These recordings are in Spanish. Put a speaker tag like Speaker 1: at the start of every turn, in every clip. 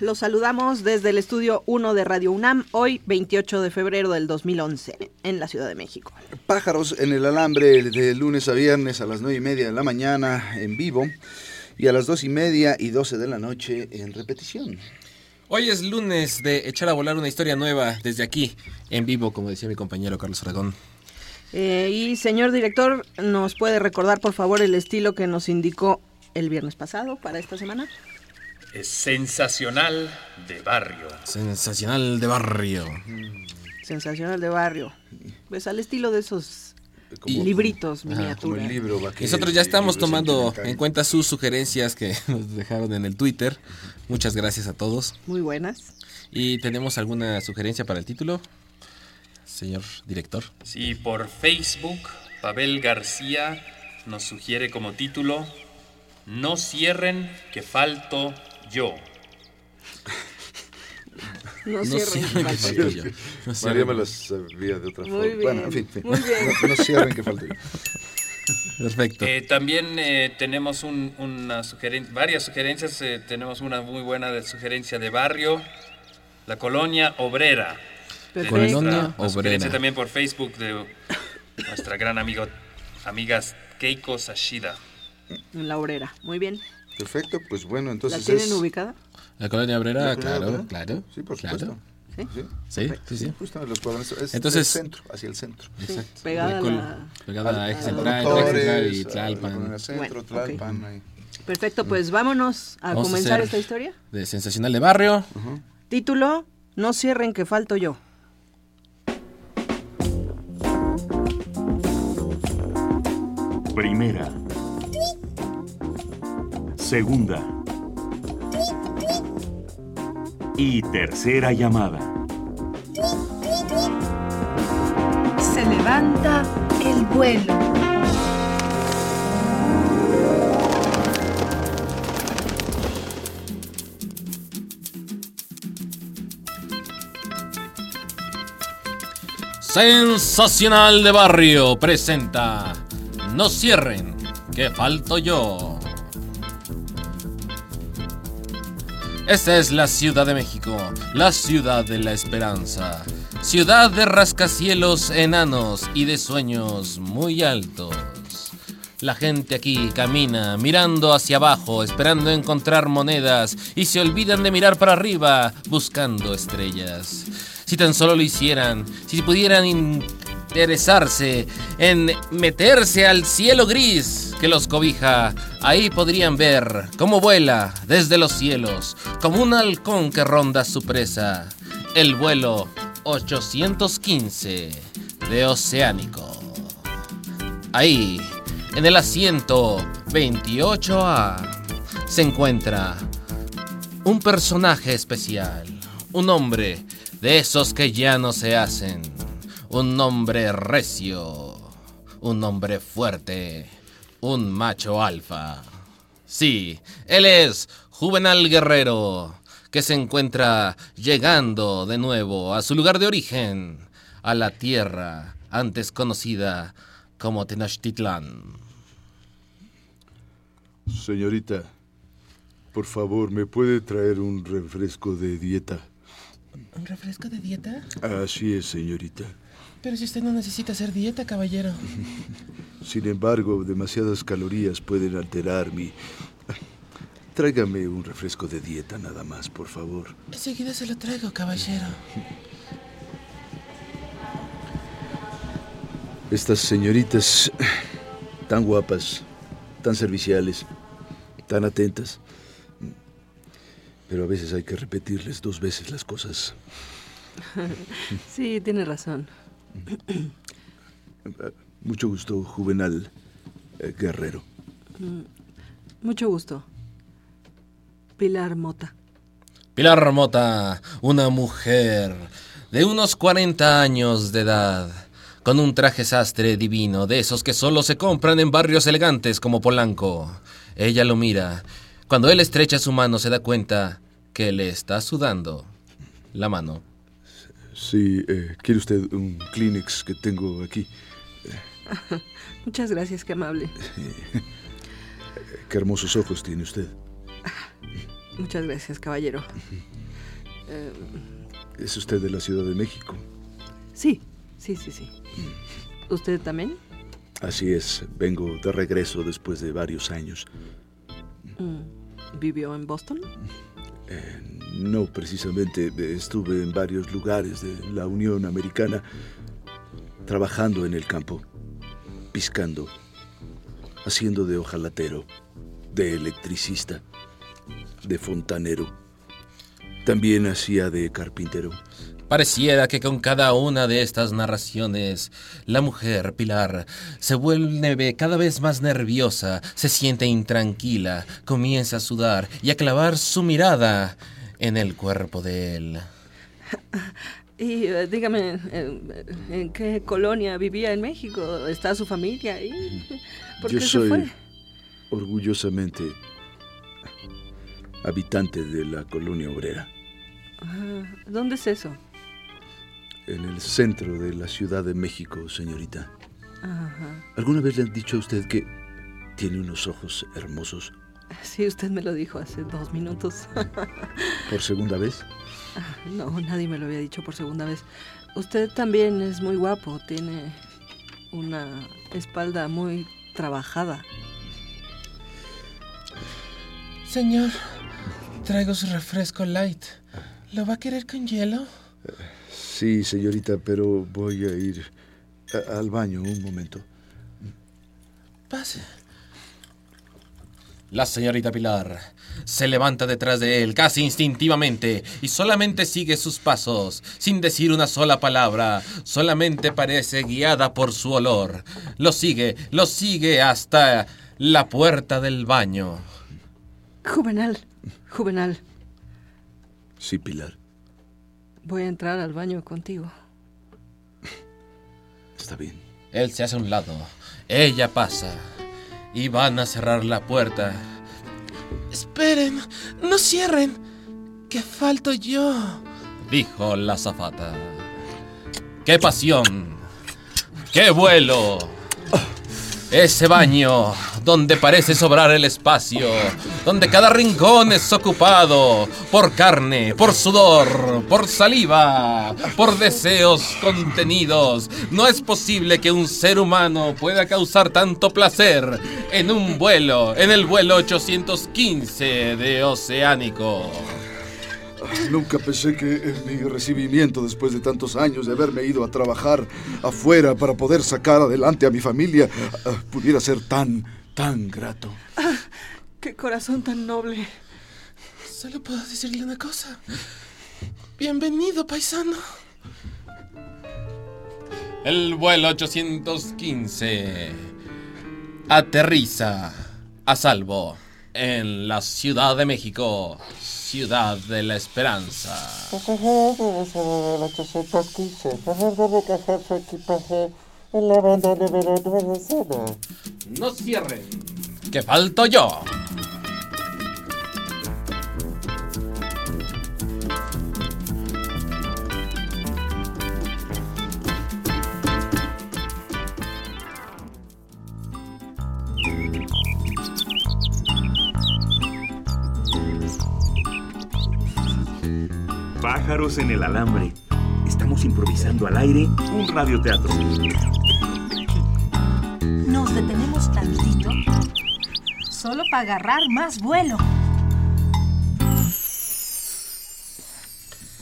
Speaker 1: Los saludamos desde el estudio 1 de Radio UNAM, hoy 28 de febrero del 2011, en la Ciudad de México.
Speaker 2: Pájaros en el alambre de lunes a viernes a las 9 y media de la mañana en vivo y a las 2 y media y 12 de la noche en repetición.
Speaker 3: Hoy es lunes de echar a volar una historia nueva desde aquí, en vivo, como decía mi compañero Carlos Aragón.
Speaker 1: Eh, y señor director, ¿nos puede recordar por favor el estilo que nos indicó el viernes pasado para esta semana?
Speaker 4: Es sensacional de barrio.
Speaker 3: Sensacional de barrio.
Speaker 1: Sensacional de barrio. Pues al estilo de esos
Speaker 2: Como-
Speaker 1: libritos
Speaker 2: Como
Speaker 1: miniaturas.
Speaker 3: Nosotros ya estamos tomando en cuenta sus sugerencias que nos dejaron en el Twitter. Muchas gracias a todos.
Speaker 1: Muy buenas.
Speaker 3: ¿Y tenemos alguna sugerencia para el título, señor director?
Speaker 4: Sí, por Facebook, Pavel García nos sugiere como título No cierren que falto yo.
Speaker 1: No,
Speaker 3: No
Speaker 1: cierren.
Speaker 3: cierren, que
Speaker 1: falta.
Speaker 3: falto yo. No
Speaker 2: María me las sabía de otra
Speaker 1: Muy
Speaker 2: forma.
Speaker 1: bien,
Speaker 2: Bueno, en fin, en fin.
Speaker 1: muy bien.
Speaker 2: No, no cierren que falta yo.
Speaker 3: Perfecto.
Speaker 4: Eh, también eh, tenemos un- una sugeren- varias sugerencias. eh, tenemos una muy buena de sugerencia de barrio, la colonia obrera.
Speaker 1: Perfecto.
Speaker 4: nuestra-
Speaker 3: Colonia
Speaker 4: una sugerencia
Speaker 3: Obrera.
Speaker 4: también por Facebook de nuestra gran amigo, amiga Keiko Sashida.
Speaker 1: En la obrera. Muy bien.
Speaker 2: Perfecto, pues bueno,
Speaker 1: ¿La
Speaker 2: entonces
Speaker 1: tienen
Speaker 2: es...
Speaker 1: ubicada?
Speaker 3: La colonia obrera,
Speaker 2: La colonia
Speaker 3: claro,
Speaker 2: obrera.
Speaker 3: claro.
Speaker 2: Sí, por
Speaker 3: claro.
Speaker 2: supuesto.
Speaker 1: ¿Sí?
Speaker 2: Sí,
Speaker 3: Sí, sí, sí.
Speaker 2: justo en los cuadrantes. Es
Speaker 3: Entonces-
Speaker 2: del centro, hacia el centro.
Speaker 1: Sí, pegada a
Speaker 3: La
Speaker 1: la...
Speaker 3: Pegada a Eje
Speaker 2: A
Speaker 3: Central, Eje y
Speaker 2: la
Speaker 3: Tlalpan.
Speaker 2: centro,
Speaker 1: Bueno.
Speaker 2: Tlalpan, ahí.
Speaker 1: Perfecto, pues vámonos a
Speaker 3: Vamos
Speaker 1: comenzar esta historia.
Speaker 3: De Sensacional de Barrio.
Speaker 1: Título, No cierren que falto yo.
Speaker 5: Primera. Segunda. Y tercera llamada.
Speaker 6: Se levanta el vuelo.
Speaker 3: Sensacional de Barrio presenta No cierren, que falto yo. Esta es la Ciudad de México, la ciudad de la esperanza, ciudad de rascacielos enanos y de sueños muy altos. La gente aquí camina mirando hacia abajo, esperando encontrar monedas y se olvidan de mirar para arriba, buscando estrellas. Si tan solo lo hicieran, si pudieran interesarse en meterse al cielo gris que los cobija, ahí podrían ver cómo vuela desde los cielos, como un halcón que ronda su presa, el vuelo 815 de Oceánico. Ahí, en el asiento 28A, se encuentra un personaje especial, un hombre de esos que ya no se hacen, un hombre recio, un hombre fuerte, un macho alfa. Sí, él es Juvenal Guerrero, que se encuentra llegando de nuevo a su lugar de origen, a la tierra antes conocida como Tenochtitlán.
Speaker 7: Señorita, por favor, ¿me puede traer un refresco de dieta?
Speaker 3: ¿Un refresco de dieta?
Speaker 7: Así es, señorita.
Speaker 3: Pero si usted no necesita hacer dieta, caballero.
Speaker 7: Sin embargo, demasiadas calorías pueden alterar mi... Tráigame un refresco de dieta nada más, por favor.
Speaker 3: Enseguida se lo traigo, caballero.
Speaker 7: Estas señoritas tan guapas, tan serviciales, tan atentas. Pero a veces hay que repetirles dos veces las cosas.
Speaker 1: Sí, tiene razón.
Speaker 7: Mucho gusto, Juvenal eh, Guerrero.
Speaker 1: Mucho gusto. Pilar Mota.
Speaker 3: Pilar Mota, una mujer de unos 40 años de edad, con un traje sastre divino, de esos que solo se compran en barrios elegantes como Polanco. Ella lo mira. Cuando él estrecha su mano se da cuenta que le está sudando la mano.
Speaker 7: Sí, eh, ¿quiere usted un Kleenex que tengo aquí?
Speaker 1: Muchas gracias, qué amable.
Speaker 7: Qué hermosos ojos tiene usted.
Speaker 1: Muchas gracias, caballero. Eh,
Speaker 7: ¿Es usted de la Ciudad de México?
Speaker 1: sí, sí, sí, sí. ¿Usted también?
Speaker 7: Así es, vengo de regreso después de varios años.
Speaker 1: Mm, ¿Vivió en Boston?
Speaker 7: Eh, no precisamente, eh, estuve en varios lugares de la Unión Americana trabajando en el campo, piscando, haciendo de ojalatero, de electricista, de fontanero. También hacía de carpintero.
Speaker 3: Pareciera que con cada una de estas narraciones, la mujer, Pilar, se vuelve cada vez más nerviosa, se siente intranquila, comienza a sudar y a clavar su mirada en el cuerpo de él.
Speaker 1: Y eh, dígame, eh, ¿en qué colonia vivía en México? ¿Está su familia ahí? ¿Por
Speaker 7: Yo
Speaker 1: qué
Speaker 7: soy
Speaker 1: se fue?
Speaker 7: orgullosamente habitante de la colonia obrera,
Speaker 1: Ah, ¿Dónde es eso?
Speaker 7: En el centro de la Ciudad de México, señorita.
Speaker 1: Ajá.
Speaker 7: ¿Alguna vez le han dicho a usted que tiene unos ojos hermosos
Speaker 1: Sí, usted me lo dijo hace dos minutos.
Speaker 7: por segunda vez?
Speaker 1: no, nadie me lo había dicho por segunda vez. Usted también es muy guapo, tiene una espalda muy trabajada.
Speaker 3: Señor, traigo su refresco light. ¿Lo va a querer con hielo?
Speaker 7: Sí, señorita, pero voy a ir a- al baño un momento.
Speaker 3: Pase. La señorita Pilar se levanta detrás de él casi instintivamente y solamente sigue sus pasos, sin decir una sola palabra, solamente parece guiada por su olor. Lo sigue, lo sigue hasta la puerta del baño.
Speaker 1: Juvenal, Juvenal,
Speaker 7: Sí, Pilar,
Speaker 1: voy a entrar al baño contigo.
Speaker 7: está bien.
Speaker 3: Él se hace a un lado, ella pasa y van a cerrar la puerta. Esperen, no cierren, que falto yo, dijo la zafata. ¡Qué pasión! ¡Qué vuelo! Ese baño donde parece sobrar el espacio, donde cada rincón es ocupado por carne, por sudor, por saliva, por deseos contenidos. No es posible que un ser humano pueda causar tanto placer en un vuelo, en el vuelo 815 de Oceánico.
Speaker 7: Nunca pensé que eh, mi recibimiento después de tantos años de haberme ido a trabajar afuera para poder sacar adelante a mi familia ah, pudiera ser tan, tan grato.
Speaker 1: ¡Qué corazón tan noble!
Speaker 3: Solo puedo decirle una cosa. Bienvenido, paisano. El vuelo 815 aterriza a salvo en la Ciudad de México, Ciudad de la Esperanza. No cierren, que falto yo.
Speaker 5: Pájaros en el alambre. Estamos improvisando al aire un radioteatro.
Speaker 6: Solo para agarrar más vuelo.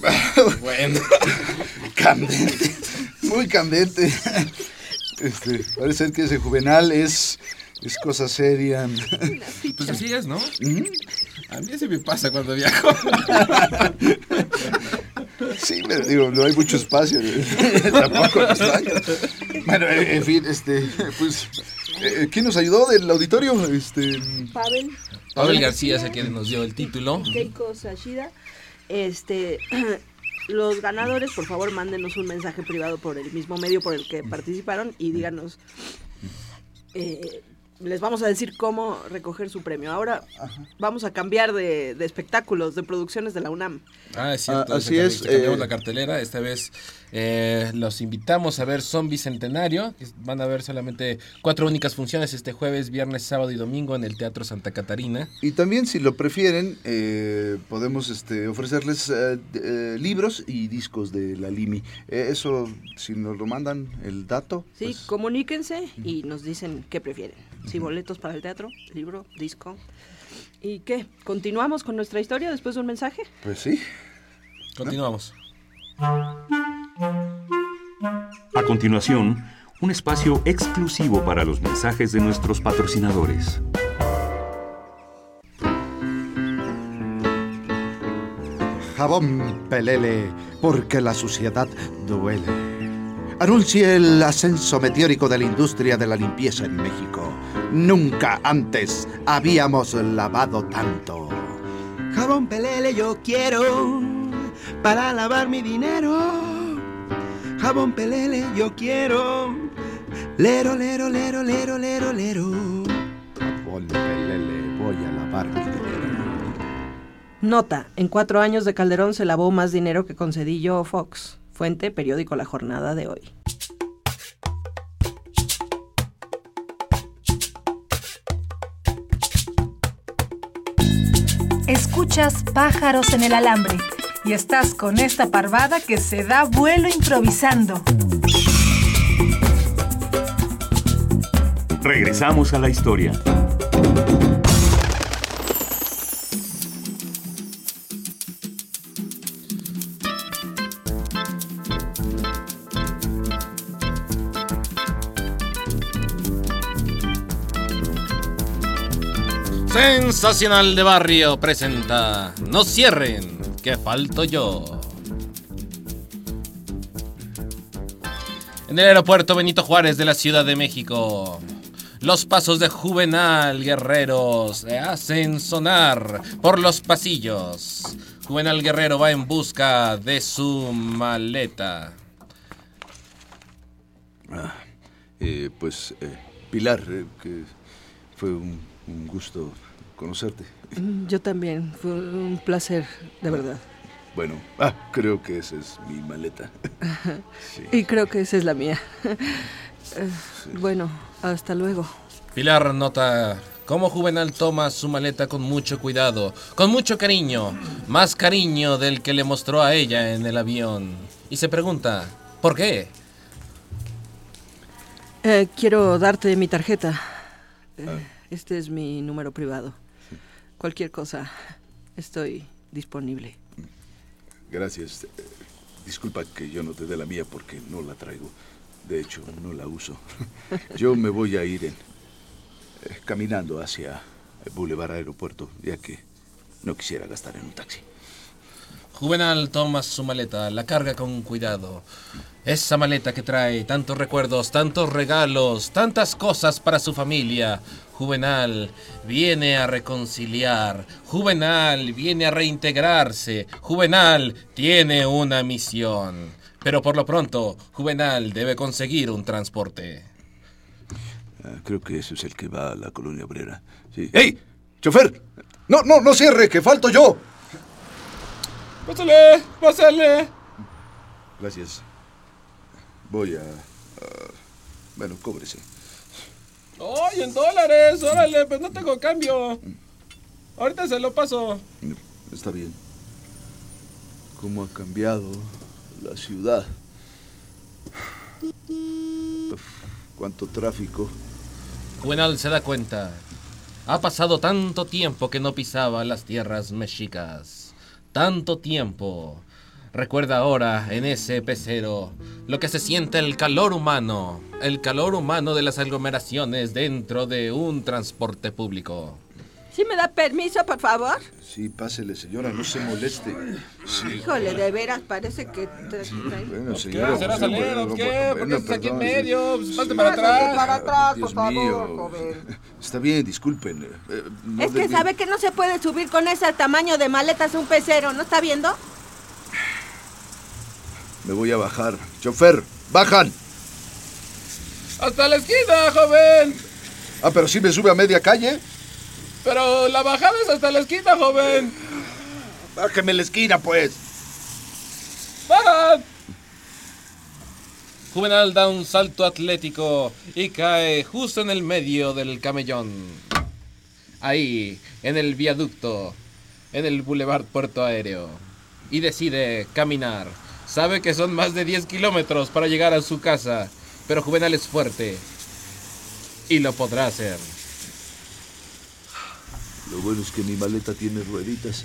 Speaker 3: Bueno.
Speaker 2: Candente, muy candente. Este, parece que ese juvenal es, es cosa seria.
Speaker 3: Pues así es, ¿no? A mí se me pasa cuando viajo.
Speaker 2: Sí, pero digo, no hay mucho espacio. Tampoco los baños. Bueno, en fin, este, pues, eh, ¿quién nos ayudó del auditorio? Este,
Speaker 1: Pavel,
Speaker 3: Pavel García es el que nos dio el título.
Speaker 1: Keiko Sashida, este, los ganadores, por favor, mándenos un mensaje privado por el mismo medio por el que participaron y díganos. eh, les vamos a decir cómo recoger su premio. Ahora vamos a cambiar de, de espectáculos, de producciones de la UNAM.
Speaker 3: Ah, es cierto.
Speaker 7: Ah, así es,
Speaker 3: se cambiamos
Speaker 7: eh,
Speaker 3: la cartelera. Esta vez eh, los invitamos a ver Son Bicentenario. Van a ver solamente cuatro únicas funciones este jueves, viernes, sábado y domingo en el Teatro Santa Catarina.
Speaker 2: Y también, si lo prefieren, eh, podemos este, ofrecerles eh, eh, libros y discos de la Limi. Eh, eso, si nos lo mandan el dato.
Speaker 1: Sí,
Speaker 2: pues,
Speaker 1: comuníquense y nos dicen qué prefieren. Si boletos para el teatro, libro, disco. ¿Y qué? ¿Continuamos con nuestra historia después de un mensaje?
Speaker 2: pues sí.
Speaker 3: Continuamos.
Speaker 5: A continuación, un espacio exclusivo para los mensajes de nuestros patrocinadores.
Speaker 8: Jabón Pelele, porque la suciedad duele. Anuncie el ascenso meteórico de la industria de la limpieza en México. Nunca antes habíamos lavado tanto.
Speaker 9: Jabón Pelele yo quiero para lavar mi dinero. Jabón Pelele yo quiero. Lero, lero, lero, lero, lero, lero.
Speaker 8: Jabón Pelele, voy a lavar mi dinero.
Speaker 1: Nota, en cuatro años de Calderón se lavó más dinero que con Cedillo o Fox. Fuente, periódico La Jornada de hoy.
Speaker 6: Pájaros en el alambre y estás con esta parvada que se da vuelo improvisando.
Speaker 5: Regresamos a la historia.
Speaker 3: Sensacional de Barrio presenta No cierren, que falto yo. En el aeropuerto Benito Juárez de la Ciudad de México, los pasos de Juvenal Guerrero se hacen sonar por los pasillos. Juvenal Guerrero va en busca de su maleta.
Speaker 7: Eh, pues, eh, Pilar, eh, que fue un gusto conocerte.
Speaker 1: Mm, Yo también, fue un placer, de verdad.
Speaker 7: Bueno, ah, creo que esa es mi maleta. Sí.
Speaker 1: Y creo que esa es la mía. Eh, Bueno, hasta luego.
Speaker 3: Pilar nota cómo Juvenal toma su maleta con mucho cuidado, con mucho cariño, más cariño del que le mostró a ella en el avión. Y se pregunta, ¿por qué?
Speaker 1: Eh, quiero darte mi tarjeta. Eh, Este es mi número privado. Cualquier cosa, estoy disponible.
Speaker 7: Gracias. Eh, Disculpa que yo no te dé la mía porque no la traigo. De hecho, no la uso. Yo me voy a ir en, eh, caminando hacia el Boulevard Aeropuerto, ya que no quisiera gastar en un taxi.
Speaker 3: Juvenal toma su maleta, la carga con cuidado. Esa maleta que trae tantos recuerdos, tantos regalos, tantas cosas para su familia. Juvenal viene a reconciliar. Juvenal viene a reintegrarse. Juvenal tiene una misión. Pero por lo pronto, Juvenal debe conseguir un transporte.
Speaker 7: Ah, creo que ese es el que va a la colonia obrera. Sí. ¡Ey! ¡Chofer!
Speaker 2: No, no, no cierre, que falto yo.
Speaker 3: ¡Pásale! ¡Pásale!
Speaker 7: Gracias. Voy a... a- bueno, cóbrese.
Speaker 3: ¡Ay, en dólares! ¡Órale! Pues no tengo cambio. Ahorita se lo paso.
Speaker 7: Está bien. ¿Cómo ha cambiado la ciudad? Uf, cuánto tráfico.
Speaker 3: Juvenal se da cuenta. Ha pasado tanto tiempo que no pisaba las tierras mexicas. Tanto tiempo. Recuerda ahora, en ese pecero, lo que se siente el calor humano. El calor humano de las aglomeraciones dentro de un transporte público.
Speaker 1: ¿Sí me da permiso, por favor?
Speaker 7: Sí, pásele, señora, no se moleste. Sí.
Speaker 1: Híjole, de veras, parece que...
Speaker 7: Bueno,
Speaker 3: ¿Qué?
Speaker 7: señora.
Speaker 3: ¿Será salir
Speaker 7: bueno,
Speaker 3: o qué? ¿Por qué estás aquí en medio?
Speaker 7: sí.
Speaker 3: Pues, Pásate
Speaker 7: Sí.
Speaker 3: para atrás.
Speaker 1: para atrás,
Speaker 7: Dios
Speaker 1: por favor,
Speaker 7: mío.
Speaker 1: joven.
Speaker 7: Está bien, disculpen. eh, no
Speaker 1: Es que
Speaker 7: debí-
Speaker 1: sabe que no se puede subir con ese tamaño de maletas un pecero, ¿no está viendo?
Speaker 7: Me voy a bajar. Chofer, bajan.
Speaker 3: Hasta la esquina, joven.
Speaker 7: Ah, pero si me sube a media calle.
Speaker 3: Pero la bajada es hasta la esquina, joven.
Speaker 7: Bájeme la esquina, pues.
Speaker 3: ¡Bajan! Juvenal da un salto atlético y cae justo en el medio del camellón. Ahí, en el viaducto, en el Boulevard Puerto Aéreo. Y decide caminar. Sabe que son más de 10 kilómetros para llegar a su casa, pero Juvenal es fuerte. Y lo podrá hacer.
Speaker 7: Lo bueno es que mi maleta tiene rueditas.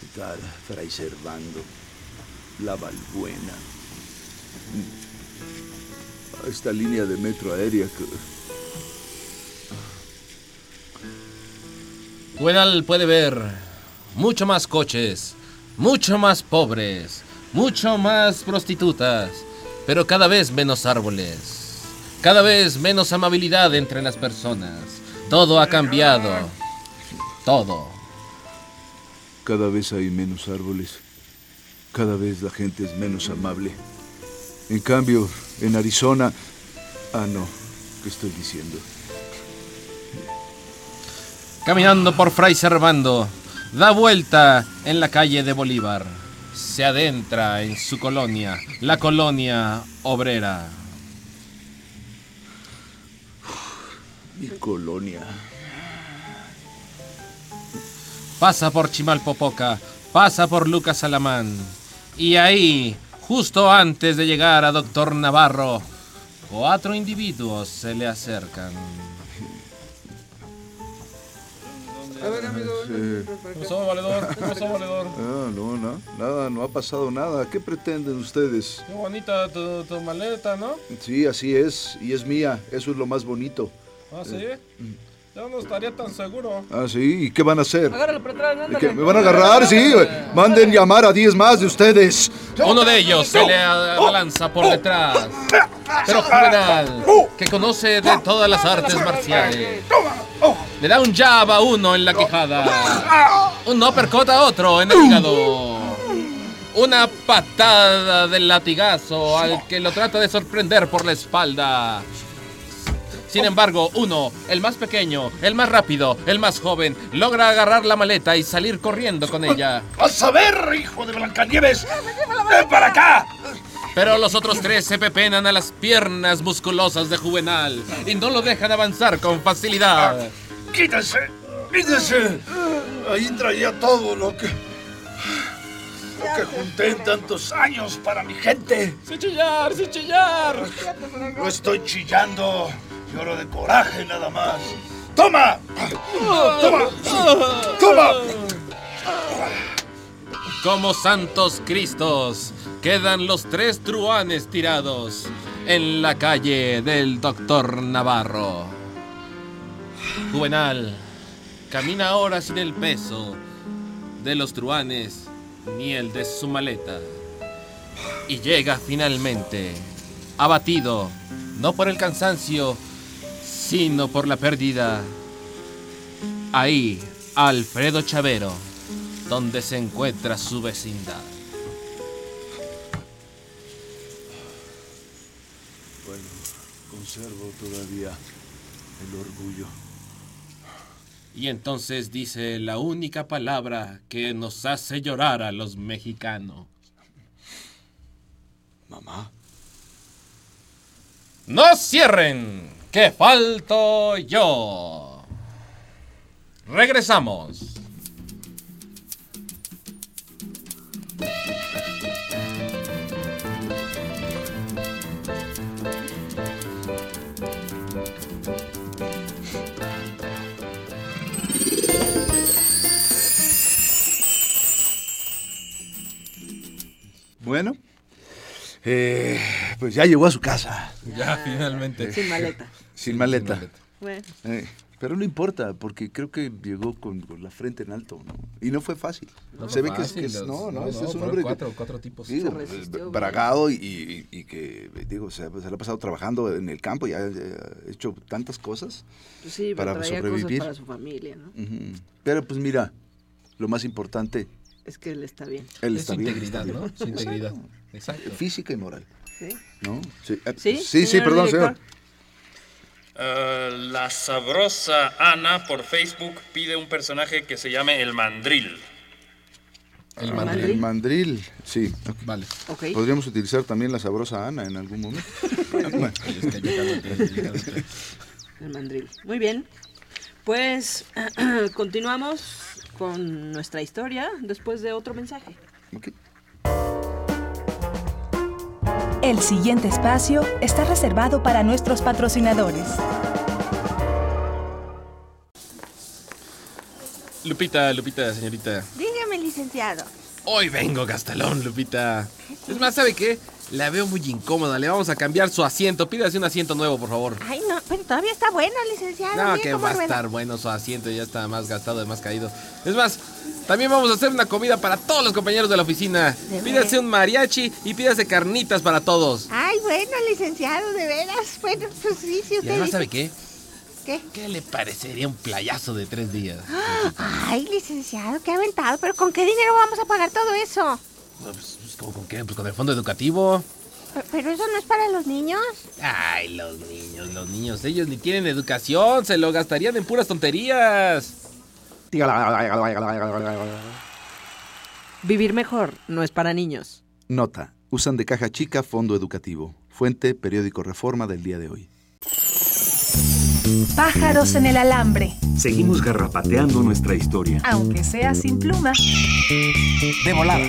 Speaker 7: ¿Qué tal, Fray Servando? La Valbuena. Esta línea de metro aérea que...
Speaker 3: Juvenal puede ver mucho más coches, mucho más pobres, mucho más prostitutas, pero cada vez menos árboles, cada vez menos amabilidad entre las personas. Todo ha cambiado. Todo.
Speaker 7: Cada vez hay menos árboles. Cada vez la gente es menos amable. En cambio, en Arizona... Ah, no. ¿Qué estoy diciendo?
Speaker 3: Caminando por Fray Servando, da vuelta en la calle de Bolívar. Se adentra en su colonia, la colonia obrera.
Speaker 7: Mi colonia.
Speaker 3: Pasa por Chimalpopoca, pasa por Lucas Alamán. Y ahí, justo antes de llegar a Doctor Navarro, cuatro individuos se le acercan.
Speaker 7: Eh,
Speaker 3: ¿Qué pasó, valedor? ¿Qué pasó, valedor?
Speaker 7: ah, no, no, nada, no ha pasado nada. ¿Qué pretenden ustedes?
Speaker 3: Qué bonita tu, tu maleta, ¿no?
Speaker 7: Sí, así es, y es mía, eso es lo más bonito.
Speaker 3: Ah, sí. Yo no estaría tan seguro.
Speaker 7: Ah, sí, ¿y qué van a hacer?
Speaker 1: Agárralo por atrás,
Speaker 7: ¿De
Speaker 1: ándale.
Speaker 7: qué? ¿Me van a agarrar? Sí, manden llamar a 10 más de ustedes.
Speaker 3: Uno de ellos se le abalanza por detrás. Pero Juvenal, que conoce de todas las artes marciales, le da un jab a uno en la quijada, un uppercut a otro en el hígado, una patada del latigazo al que lo trata de sorprender por la espalda. Sin embargo, uno, el más pequeño, el más rápido, el más joven, logra agarrar la maleta y salir corriendo con ella.
Speaker 10: ¡Vas a ver, hijo de Blancanieves! ¡Ven para acá!
Speaker 3: Pero los otros tres se pepenan a las piernas musculosas de Juvenal y no lo dejan avanzar con facilidad.
Speaker 10: ¡Quítese! ¡Quítese! Ahí traía todo lo que. Lo que junté en tantos años para mi gente.
Speaker 3: ¡Sin chillar, sin chillar!
Speaker 10: No estoy chillando. Lloro de coraje nada más. ¡Toma! ¡Toma! ¡Toma!
Speaker 3: Como santos cristos, quedan los tres truanes tirados en la calle del doctor Navarro. Juvenal camina ahora sin el peso de los truanes ni el de su maleta. Y llega finalmente, abatido, no por el cansancio, sino por la pérdida. Ahí, Alfredo Chavero, donde se encuentra su vecindad.
Speaker 7: Bueno, conservo todavía el orgullo.
Speaker 3: Y entonces dice la única palabra que nos hace llorar a los mexicanos.
Speaker 7: Mamá.
Speaker 3: ¡No cierren! ¡Que falto yo! Regresamos.
Speaker 7: Bueno, eh, pues ya llegó a su casa.
Speaker 3: Ya, finalmente.
Speaker 1: Sin maleta.
Speaker 7: Sin maleta.
Speaker 1: Bueno,
Speaker 7: Eh, pero no importa, porque creo que llegó con, con la frente en alto, ¿no? Y no fue fácil. Se ve que es, que es- no, no, este es un hombre que-
Speaker 3: cuatro tipos.
Speaker 7: digo,
Speaker 1: resistió,
Speaker 7: eh,
Speaker 1: güey.
Speaker 7: bragado y, y- y que, digo, se, se le ha pasado trabajando en el campo y ha, ha hecho tantas cosas.
Speaker 1: pues sí,
Speaker 7: Para
Speaker 1: cosas
Speaker 7: sobrevivir.
Speaker 1: para su familia, ¿no?
Speaker 7: Pero pues mira, lo más importante
Speaker 1: Es que él está bien.
Speaker 7: Él
Speaker 3: Es
Speaker 7: está
Speaker 3: su
Speaker 7: bien.
Speaker 3: integridad, ¿no? Su integridad. Exacto.
Speaker 7: Física y moral.
Speaker 1: ¿Sí?
Speaker 7: ¿No? Sí, eh,
Speaker 1: ¿Sí?
Speaker 7: sí, sí,
Speaker 1: señor
Speaker 7: perdón,
Speaker 1: director?
Speaker 7: señor.
Speaker 4: Eh, la sabrosa Ana por Facebook pide un personaje que se llame el mandril.
Speaker 3: El
Speaker 1: ¿El
Speaker 3: mandril.
Speaker 7: El mandril, sí.
Speaker 3: Vale.
Speaker 1: Ok.
Speaker 7: Podríamos utilizar también la sabrosa Ana en algún momento. Bueno,
Speaker 3: Es.
Speaker 1: El mandril. Muy bien. Pues continuamos con nuestra historia después de otro mensaje.
Speaker 6: El siguiente espacio está reservado para nuestros patrocinadores.
Speaker 3: Lupita, Lupita, señorita.
Speaker 11: Dígame, licenciado.
Speaker 3: Hoy vengo, Gastalón, Lupita. Es más, ¿sabe qué? La veo muy incómoda. Le vamos a cambiar su asiento. Pídase un asiento nuevo, por favor.
Speaker 11: Ay, no, pero todavía está bueno, licenciado.
Speaker 3: No, que va a estar bueno su asiento. Ya está más gastado, más caído. Es más, también vamos a hacer una comida para todos los compañeros de la oficina.
Speaker 11: ¿De
Speaker 3: Pídase un mariachi y pídase carnitas para todos.
Speaker 11: Ay, bueno, licenciado, de veras. Bueno, pues sí,
Speaker 3: Y
Speaker 11: usted
Speaker 3: además,
Speaker 11: dice.
Speaker 3: ¿sabe qué?
Speaker 11: ¿Qué?
Speaker 3: ¿Qué le parecería un playazo de tres días?
Speaker 11: Ay, licenciado, qué aventado. Pero ¿con qué dinero vamos a pagar todo eso?
Speaker 3: Pues, pues, ¿cómo con qué? Pues con el fondo educativo.
Speaker 11: Pe- Pero eso no es para los niños.
Speaker 3: Ay, los niños, los niños, ellos ni tienen educación, se lo gastarían en puras tonterías.
Speaker 1: Vivir mejor no es para niños.
Speaker 7: Nota. Usan de caja chica fondo educativo. Fuente, periódico Reforma del día de hoy.
Speaker 6: Pájaros en el alambre,
Speaker 5: Seguimos garrapateando nuestra historia.
Speaker 6: aunque sea sin pluma.
Speaker 3: De volada.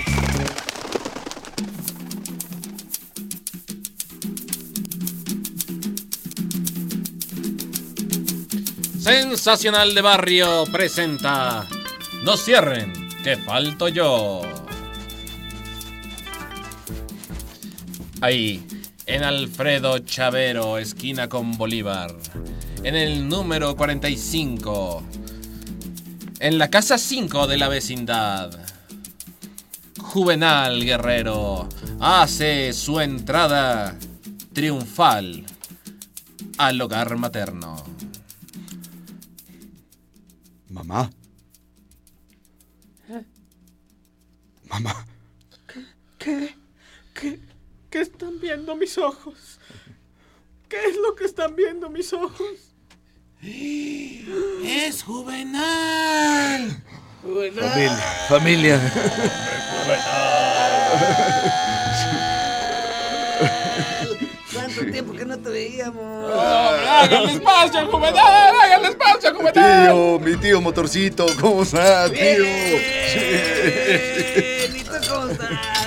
Speaker 3: Sensacional de Barrio presenta No cierren, que falto yo. Ahí, en Alfredo Chavero, esquina con Bolívar. En el número 45. En la casa 5 de la vecindad. Juvenal Guerrero hace su entrada triunfal al hogar materno.
Speaker 7: Mamá. Mamá.
Speaker 1: ¿Qué? ¿Qué? ¿Qué están viendo mis ojos? ¿Qué es lo que están viendo mis ojos?
Speaker 3: ¡Es Juvenal!
Speaker 7: Familia. Familia.
Speaker 1: ¿Cuánto tiempo que no te veíamos?
Speaker 3: ¡Háganle espacio, Juvenal! ¡Háganle espacio, Juvenal!
Speaker 7: Tío, mi tío motorcito, ¿cómo está, tío?
Speaker 1: ¿Y tú cómo estás?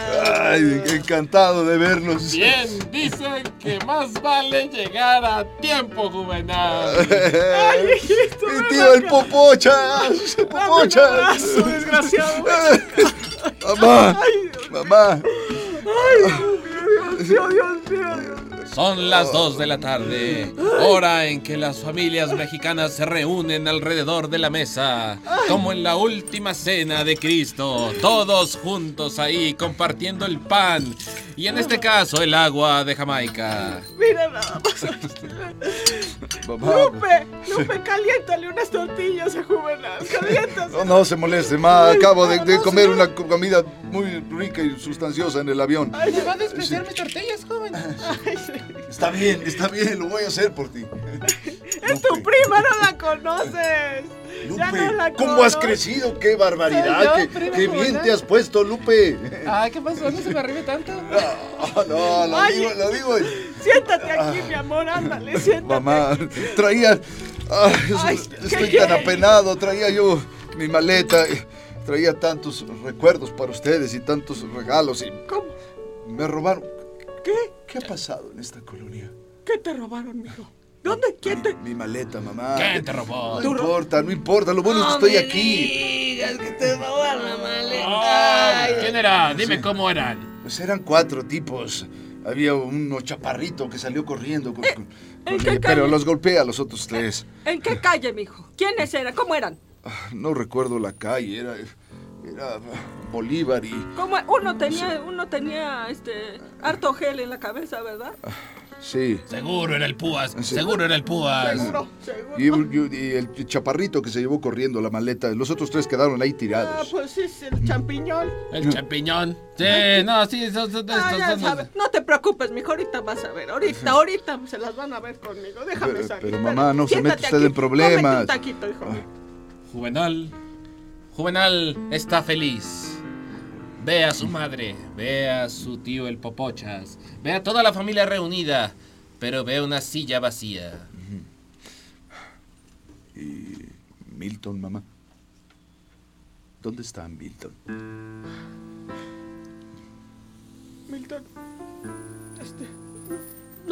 Speaker 7: Ay, encantado de vernos.
Speaker 3: Bien, dicen que más vale llegar a tiempo, Juvenal.
Speaker 7: Mi tío, el popochas. Popochas.
Speaker 1: desgraciado!
Speaker 7: Mamá. Mamá.
Speaker 1: Dios mío, Dios mío, Dios mío.
Speaker 3: Son las 2 de la tarde, hora en que las familias mexicanas se reúnen alrededor de la mesa, como en la última cena de Cristo, todos juntos ahí compartiendo el pan y en este caso el agua de Jamaica.
Speaker 1: Mira nada más. Lupe, Lupe, caliéntale unas tortillas a Juvenal. Caliéntalas.
Speaker 7: No, no se moleste, ma. Acabo de, de comer una co- comida muy rica y sustanciosa en el avión.
Speaker 1: Ay, me va a despreciar mis tortillas, joven. Ay, sí.
Speaker 7: Está bien, está bien, lo voy a hacer por ti.
Speaker 1: Es tu prima, no la conoces. ya no la
Speaker 7: ¿cómo has crecido? ¡Qué barbaridad! ¡Qué, bien te has puesto, Lupe!
Speaker 1: Ay, ¿qué pasó? No se me arribe tanto.
Speaker 7: No, no, lo
Speaker 1: Ay.
Speaker 7: digo, lo digo.
Speaker 1: Siéntate aquí, mi amor, ándale, siéntate.
Speaker 7: Mamá, traía. Ay,
Speaker 1: Ay,
Speaker 7: estoy
Speaker 1: ¿qué
Speaker 7: tan apenado. Traía yo mi maleta. Traía tantos recuerdos para ustedes y tantos regalos. Y
Speaker 1: ¿Cómo?
Speaker 7: me robaron.
Speaker 1: ¿Qué?
Speaker 7: ¿Qué ha pasado en esta colonia?
Speaker 1: ¿Qué te robaron, mijo? ¿Dónde? ¿Quién te...?
Speaker 7: Mi maleta, mamá.
Speaker 3: ¿Quién te robó?
Speaker 7: No importa, no importa. Lo bueno es que estoy aquí.
Speaker 1: digas que te robaron la maleta.
Speaker 3: Ay, ¿Quién era? Dime cómo eran.
Speaker 7: Pues eran cuatro tipos. Había uno chaparrito que salió corriendo. con- con-
Speaker 1: ¿en
Speaker 7: con-
Speaker 1: qué
Speaker 7: pero los golpeé a los otros tres.
Speaker 1: ¿En qué calle, mijo? ¿Quiénes eran? ¿Cómo eran?
Speaker 7: No recuerdo la calle. Era, era Bolívar y.
Speaker 1: ¿Cómo? Uno tenía, uno tenía, este, harto gel en la cabeza, ¿verdad?
Speaker 2: Sí.
Speaker 3: Seguro era el Púas,
Speaker 2: Sí.
Speaker 3: seguro era el Púas.
Speaker 1: Seguro, seguro.
Speaker 2: Y, y- y el chaparrito que se llevó corriendo la maleta. Los otros tres quedaron ahí
Speaker 1: Ah,
Speaker 2: tirados.
Speaker 1: pues es el champiñón.
Speaker 3: El champiñón. Sí, no, sí, son, son
Speaker 1: Ah,
Speaker 3: estos.
Speaker 1: ya
Speaker 3: son de-
Speaker 1: sabes. No te preocupes, mijo, ahorita vas a ver. Ahorita, ahorita se las van a ver conmigo. Déjame
Speaker 2: Pero-
Speaker 1: salir.
Speaker 2: pero, mamá, no se mete usted
Speaker 1: aquí.
Speaker 2: en problemas.
Speaker 1: Un taquito, hijo.
Speaker 3: Juvenal. Juvenal está feliz. Ve a su madre, ve a su tío el Popochas, ve a toda la familia reunida, pero ve una silla vacía.
Speaker 7: ¿Y Milton, mamá? ¿Dónde está Milton?
Speaker 1: Milton, este,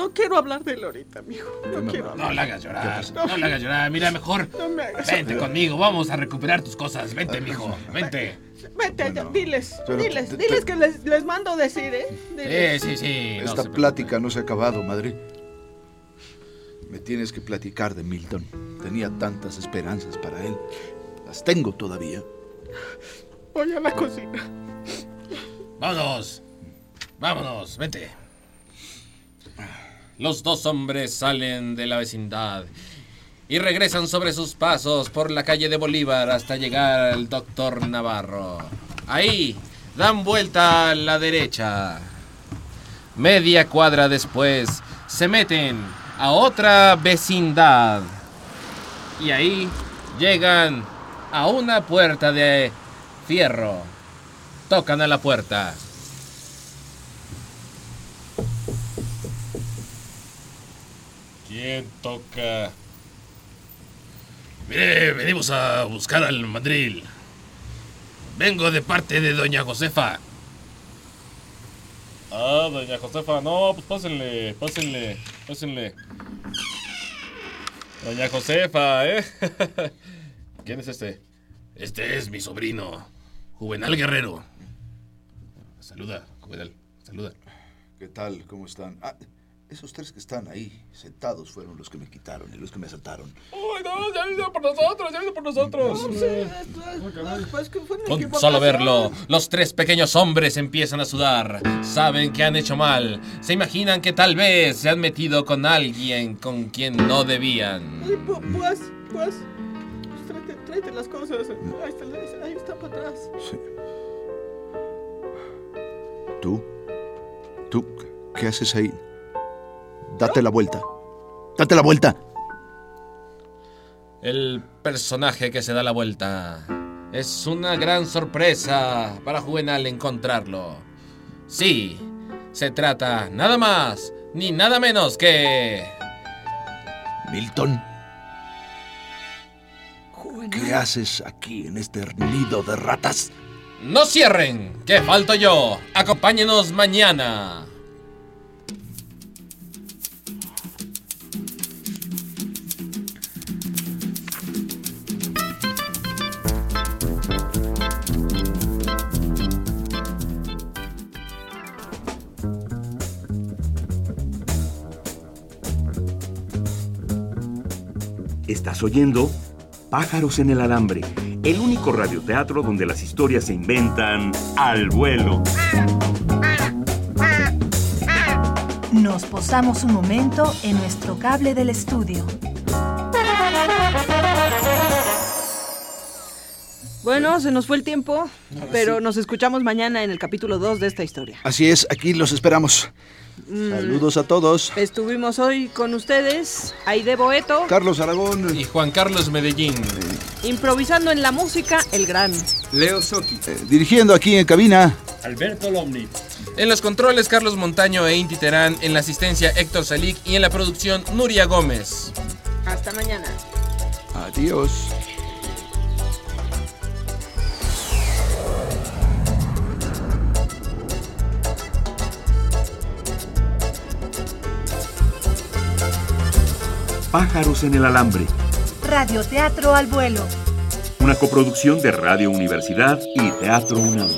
Speaker 1: no quiero hablar de él ahorita, mijo. No quiero hablar.
Speaker 3: No la hagas llorar, no la hagas llorar. Mira, mejor
Speaker 1: No me hagas
Speaker 3: vente conmigo, vamos a recuperar tus cosas. Vente, mijo, vente.
Speaker 1: Vete allá, diles,
Speaker 2: pero
Speaker 1: diles,
Speaker 2: te-
Speaker 1: diles que les, les mando decir, ¿eh? Diles.
Speaker 3: Sí, sí, sí. no
Speaker 2: Esta
Speaker 3: se
Speaker 2: plática no se ha acabado, madre. Me tienes que platicar de Milton. Tenía tantas esperanzas para él. Las tengo todavía.
Speaker 1: Voy a la cocina.
Speaker 3: Vámonos. Vámonos, vente. Los dos hombres salen de la vecindad y regresan sobre sus pasos por la calle de Bolívar hasta llegar al doctor Navarro. Ahí dan vuelta a la derecha. Media cuadra después se meten a otra vecindad. Y ahí llegan a una puerta de fierro. Tocan a la puerta. ¿Quién toca? Mire, venimos a buscar al mandril. Vengo de parte de doña Josefa. Ah, doña Josefa, no, pues pásenle, pásenle, pásenle. Doña Josefa, ¿eh? ¿Quién es este? Este es mi sobrino, Juvenal Guerrero. Saluda, Juvenal, saluda.
Speaker 2: ¿Qué tal? ¿Cómo están? Ah, esos tres que están ahí sentados fueron los que me quitaron y los que me asaltaron.
Speaker 3: ¡Uy, no! ¡Ya vino por nosotros! ¡Ya vino por nosotros!
Speaker 1: No, sí, es- pues que
Speaker 3: Con solo verlo, los tres pequeños hombres empiezan a sudar. Saben que han hecho mal. Se imaginan que tal vez se han metido con alguien con quien no debían.
Speaker 1: Ay, pu- pues, pues, tráete, tráete las cosas. Ahí está, ahí está para atrás.
Speaker 2: ¿Tú? ¿Tú? ¿Qué haces ahí? Date la vuelta. Date la vuelta.
Speaker 3: El personaje que se da la vuelta. Es una gran sorpresa para Juvenal encontrarlo. Sí, se trata nada más ni nada menos que...
Speaker 2: Milton. ¿Qué haces aquí en este nido de ratas?
Speaker 3: No cierren, que falto yo. Acompáñenos mañana.
Speaker 5: Oyendo Pájaros en el Alambre, el único radioteatro donde las historias se inventan al vuelo.
Speaker 6: Nos posamos un momento en nuestro cable del estudio.
Speaker 1: Bueno, se nos fue el tiempo, pero nos escuchamos mañana en el capítulo 2 de esta historia.
Speaker 2: Así es, aquí los esperamos.
Speaker 1: Mm.
Speaker 2: Saludos a todos.
Speaker 1: Estuvimos hoy con ustedes, Aide Boeto,
Speaker 2: Carlos Aragón.
Speaker 3: Y Juan Carlos Medellín.
Speaker 1: improvisando en la música, el gran.
Speaker 4: Leo Soki.
Speaker 2: Eh, dirigiendo aquí en cabina.
Speaker 4: Alberto Lomni.
Speaker 3: En los controles Carlos Montaño e Inti Terán, en la asistencia Héctor Salic y en la producción Nuria Gómez.
Speaker 1: Hasta mañana.
Speaker 2: Adiós.
Speaker 5: Pájaros en el Alambre,
Speaker 6: Radioteatro al vuelo.
Speaker 5: una coproducción de Radio Universidad y Teatro UNAM.